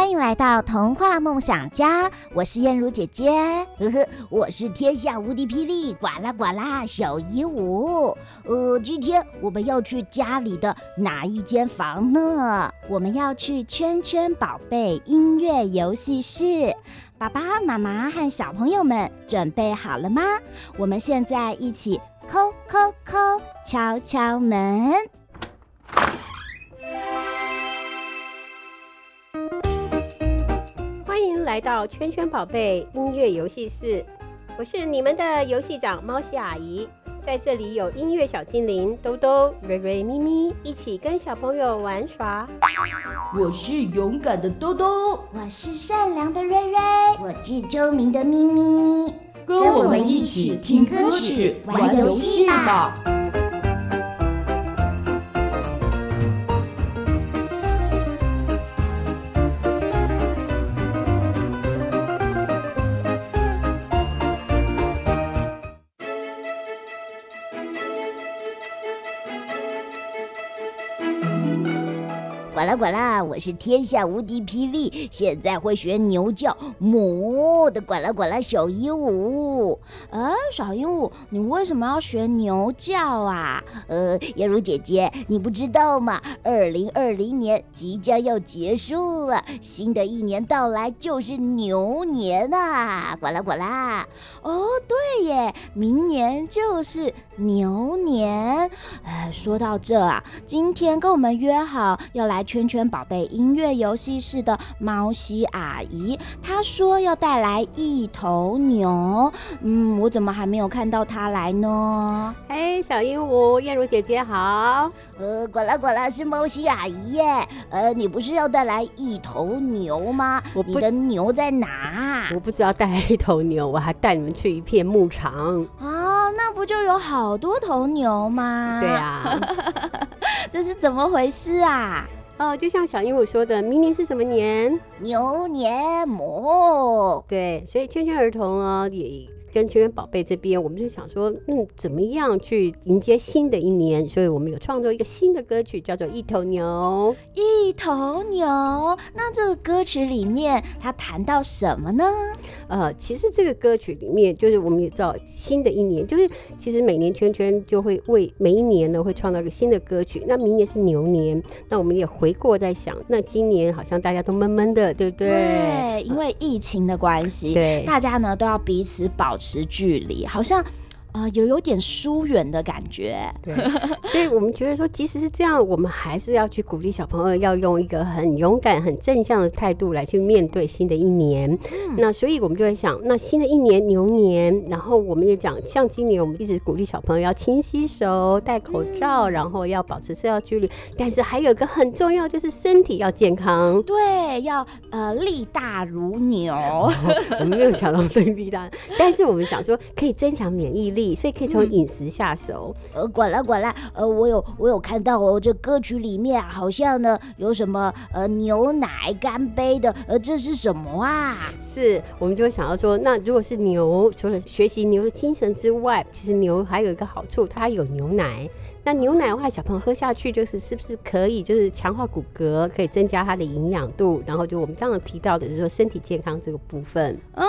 欢迎来到童话梦想家，我是燕如姐姐，呵呵，我是天下无敌霹雳呱啦呱啦小鹦鹉。呃，今天我们要去家里的哪一间房呢？我们要去圈圈宝贝音乐游戏室。爸爸妈妈和小朋友们准备好了吗？我们现在一起叩叩叩，敲敲门。来到圈圈宝贝音乐游戏室，我是你们的游戏长猫西阿姨，在这里有音乐小精灵兜兜、瑞瑞、咪咪，一起跟小朋友玩耍。我是勇敢的兜兜，我是善良的瑞瑞，我是聪明的咪咪，跟我们一起听歌曲、玩游戏吧。呱啦呱啦，我是天下无敌霹雳，现在会学牛叫，母的呱啦呱啦小鹦鹉。呃，小鹦鹉，你为什么要学牛叫啊？呃，燕如姐姐，你不知道吗？二零二零年即将要结束了，新的一年到来就是牛年啊！呱啦呱啦。哦，对耶，明年就是牛年。呃，说到这啊，今天跟我们约好要来。圈圈宝贝音乐游戏室的猫西阿姨，她说要带来一头牛。嗯，我怎么还没有看到她来呢？嘿，小鹦鹉，燕如姐姐好。呃，果啦果啦，是猫西阿姨耶。呃，你不是要带来一头牛吗？我，你的牛在哪？我不知道带来一头牛，我还带你们去一片牧场。啊，那不就有好多头牛吗？对啊，这是怎么回事啊？哦，就像小鹦鹉说的，明年是什么年？牛年魔。对，所以圈圈儿童哦也。跟圈圈宝贝这边，我们就想说，嗯，怎么样去迎接新的一年？所以我们有创作一个新的歌曲，叫做《一头牛》。一头牛，那这个歌曲里面它谈到什么呢？呃，其实这个歌曲里面，就是我们也知道，新的一年，就是其实每年圈圈就会为每一年呢会创造一个新的歌曲。那明年是牛年，那我们也回过在想，那今年好像大家都闷闷的，对不对？对，因为疫情的关系，对，大家呢都要彼此保持距离，好像。啊、呃，有有点疏远的感觉，对，所以我们觉得说，即使是这样，我们还是要去鼓励小朋友，要用一个很勇敢、很正向的态度来去面对新的一年。嗯、那所以我们就在想，那新的一年牛年，然后我们也讲，像今年我们一直鼓励小朋友要勤洗手、戴口罩，嗯、然后要保持社交距离，但是还有一个很重要，就是身体要健康。对，要呃力大如牛。我们没有想到这个力大，但是我们想说可以增强免疫力。所以可以从饮食下手。嗯、呃，管了管了，呃，我有我有看到哦，这歌曲里面好像呢有什么呃牛奶干杯的，呃，这是什么啊？是我们就会想到说，那如果是牛，除了学习牛的精神之外，其实牛还有一个好处，它有牛奶。那牛奶的话，小朋友喝下去就是是不是可以就是强化骨骼，可以增加它的营养度，然后就我们刚刚提到的就是说身体健康这个部分。嗯，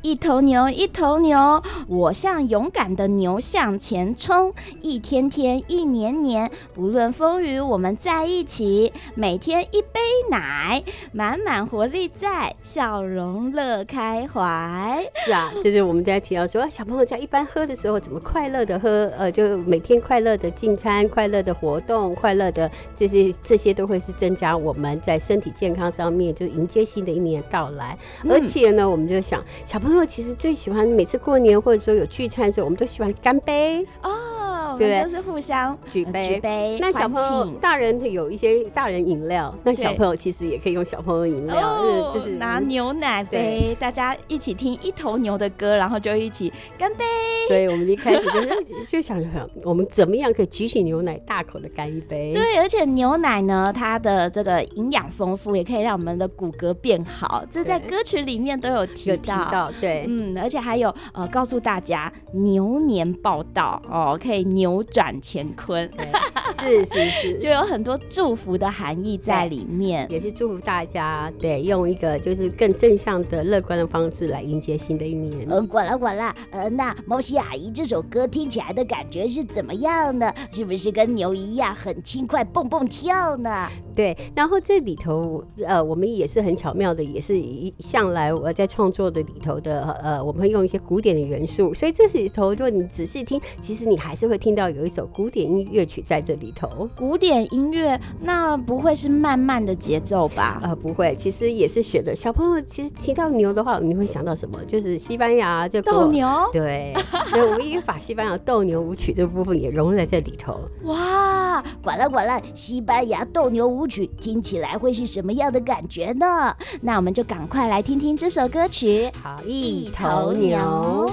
一头牛，一头牛，我像勇敢的牛向前冲，一天天，一年年，不论风雨，我们在一起，每天一杯奶，满满活力在，笑容乐开怀。是啊，就是我们在提到说，小朋友在一般喝的时候怎么快乐的喝，呃，就每天快乐的。进餐快乐的活动，快乐的这些这些都会是增加我们在身体健康上面，就迎接新的一年到来。嗯、而且呢，我们就想，小朋友其实最喜欢每次过年或者说有聚餐的时候，我们都喜欢干杯。哦。对，就是互相举杯，举杯。那小朋友、大人有一些大人饮料，那小朋友其实也可以用小朋友饮料，哦、就是拿牛奶杯，大家一起听一头牛的歌，然后就一起干杯。所以我们一开始就就想想，我们怎么样可以举起牛奶，大口的干一杯？对，而且牛奶呢，它的这个营养丰富，也可以让我们的骨骼变好。这在歌曲里面都有提到，提到对，嗯，而且还有呃，告诉大家牛年报道哦，可以牛。扭转乾坤。是是是，就有很多祝福的含义在里面，也是祝福大家，对，用一个就是更正向的、乐观的方式来迎接新的一年。嗯，管了管了，呃，那毛西阿姨这首歌听起来的感觉是怎么样呢？是不是跟牛一样很轻快蹦蹦跳呢？对，然后这里头，呃，我们也是很巧妙的，也是一向来我在创作的里头的，呃，我们会用一些古典的元素，所以这里头，如果你仔细听，其实你还是会听到有一首古典音乐曲在这里头。古典音乐，那不会是慢慢的节奏吧？呃，不会，其实也是学的。小朋友，其实提到牛的话，你会想到什么？就是西班牙就斗牛。对，所以我们也把西班牙斗牛舞曲这部分也融入在这里头。哇，管了管了，西班牙斗牛舞曲听起来会是什么样的感觉呢？那我们就赶快来听听这首歌曲。好，一头牛。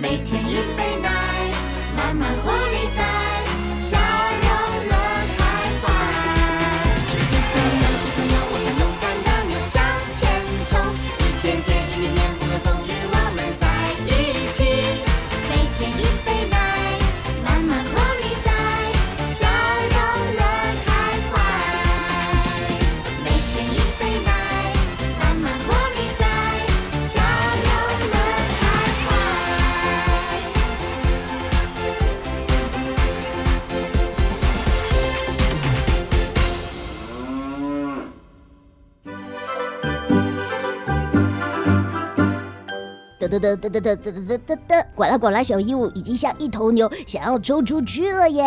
每天一杯奶，满满活力在。哒哒哒哒哒哒哒哒哒！管啦管啦，小鹦鹉已经像一头牛，想要冲出去了耶！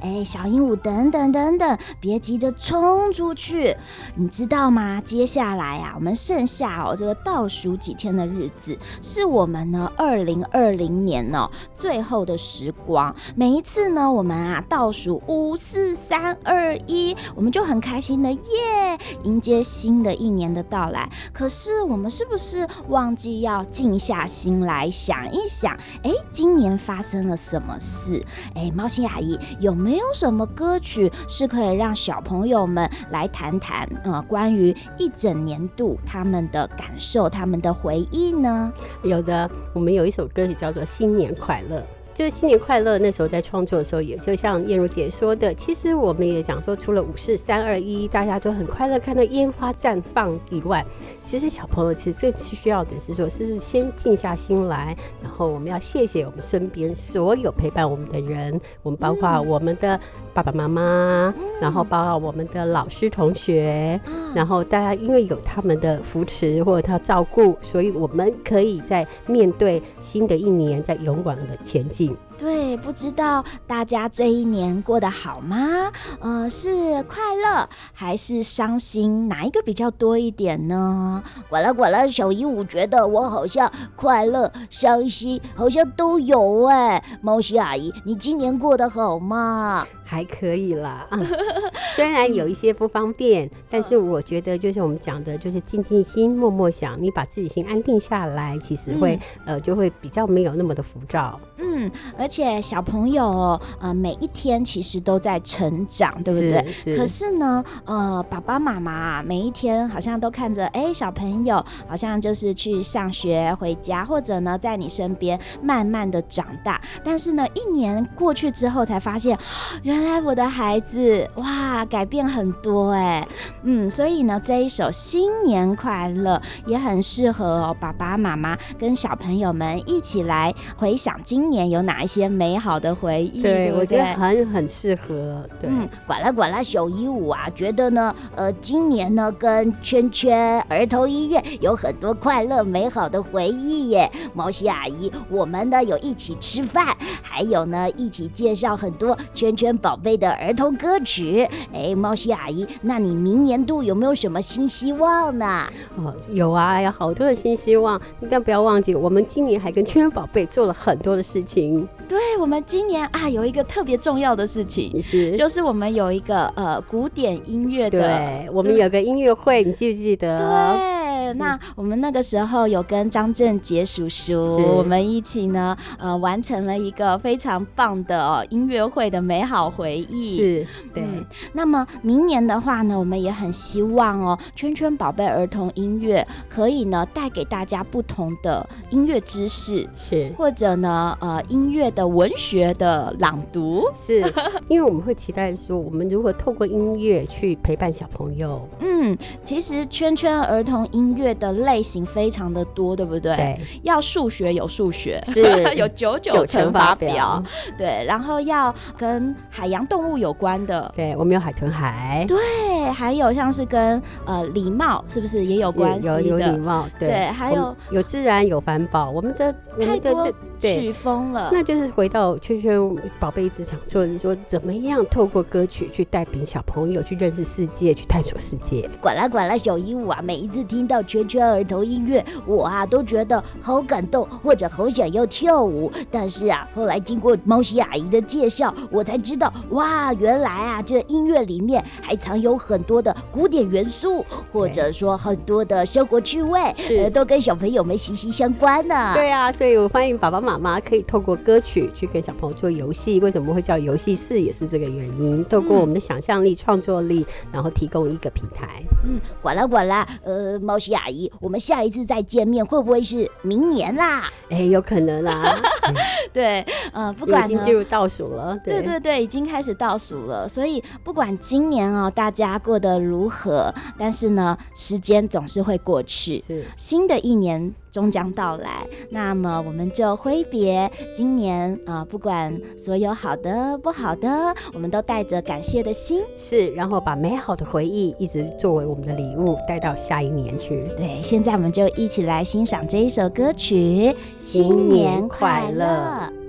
哎，小鹦鹉，等等等等，别急着冲出去，你知道吗？接下来啊，我们剩下哦这个倒数几天的日子，是我们呢二零二零年呢最后的时光。每一次呢，我们啊倒数五四三二一，我们就很开心的耶，迎接新的一年的到来。可是我们是不是忘记要静下心来想一想？哎，今年发生了什么事？哎，猫星阿姨有没有什么歌曲是可以让小朋友们来谈谈呃关于一整年度他们的感受、他们的回忆呢？有的，我们有一首歌曲叫做《新年快乐》。就是新年快乐。那时候在创作的时候，也就像燕如姐说的，其实我们也讲说，除了五四三二一，大家都很快乐看到烟花绽放以外，其实小朋友其实最需要的是说，是先静下心来，然后我们要谢谢我们身边所有陪伴我们的人，我们包括我们的爸爸妈妈，然后包括我们的老师同学，然后大家因为有他们的扶持或者他照顾，所以我们可以在面对新的一年，在勇往的前进。对，不知道大家这一年过得好吗？呃，是快乐还是伤心？哪一个比较多一点呢？呱啦呱啦，小鹦鹉觉得我好像快乐、伤心，好像都有哎。猫西阿姨，你今年过得好吗？还可以啦，虽然有一些不方便，但是我觉得就是我们讲的，就是静静心，默默想，你把自己心安定下来，其实会、嗯、呃就会比较没有那么的浮躁。嗯，而且小朋友呃每一天其实都在成长，对不对？是。是可是呢，呃爸爸妈妈每一天好像都看着，哎、欸、小朋友好像就是去上学回家，或者呢在你身边慢慢的长大，但是呢一年过去之后才发现，原来。原来我的孩子哇，改变很多哎，嗯，所以呢，这一首新年快乐也很适合哦，爸爸妈妈跟小朋友们一起来回想今年有哪一些美好的回忆。对，对对？我觉得很很适合。对，嗯，管啦管啦小一五啊，觉得呢，呃，今年呢跟圈圈儿童医院有很多快乐美好的回忆耶。毛西阿姨，我们呢有一起吃饭，还有呢一起介绍很多圈圈宝。宝贝的儿童歌曲，哎，毛西阿姨，那你明年度有没有什么新希望呢？哦，有啊，有好多的新希望，但不要忘记，我们今年还跟圈圈宝贝做了很多的事情。对，我们今年啊，有一个特别重要的事情，是就是我们有一个呃古典音乐的，对，我们有个音乐会，你记不记得？对。那我们那个时候有跟张正杰叔叔，我们一起呢，呃，完成了一个非常棒的哦音乐会的美好回忆。是，对。嗯，那么明年的话呢，我们也很希望哦，圈圈宝贝儿童音乐可以呢带给大家不同的音乐知识，是，或者呢，呃，音乐的文学的朗读，是，因为我们会期待说，我们如何透过音乐去陪伴小朋友。嗯，其实圈圈儿童音乐。乐的类型非常的多，对不对？对，要数学有数学，是。有九九乘法表，对。然后要跟海洋动物有关的，对，我们有海豚海，对，还有像是跟呃礼貌，是不是也有关系的？有有礼貌，对，对，还有有自然有环保，我们的太多曲风了。那就是回到圈圈宝贝一直想做的，说怎么样透过歌曲去带领小朋友去认识世界，去探索世界。管啦管啦小鹦鹉啊，每一次听到。圈圈儿童音乐，我啊都觉得好感动，或者好想要跳舞。但是啊，后来经过猫西阿姨的介绍，我才知道，哇，原来啊，这音乐里面还藏有很多的古典元素，或者说很多的生活趣味，呃，都跟小朋友们息息相关呢。对啊，所以我欢迎爸爸妈妈可以透过歌曲去跟小朋友做游戏。为什么会叫游戏室，也是这个原因。透过我们的想象力、创作力，然后提供一个平台。嗯，管啦管啦，呃，猫西阿姨，我们下一次再见面会不会是明年啦？哎、欸，有可能啦。对，呃，不管已经进入倒数了。对，对对对，已经开始倒数了。所以不管今年哦，大家过得如何，但是呢，时间总是会过去。是，新的一年终将到来，那么我们就挥别今年啊、呃，不管所有好的不好的，我们都带着感谢的心，是，然后把美好的回忆一直作为我们的礼物带到下一年去。对，现在我们就一起来欣赏这一首歌曲，新年快乐。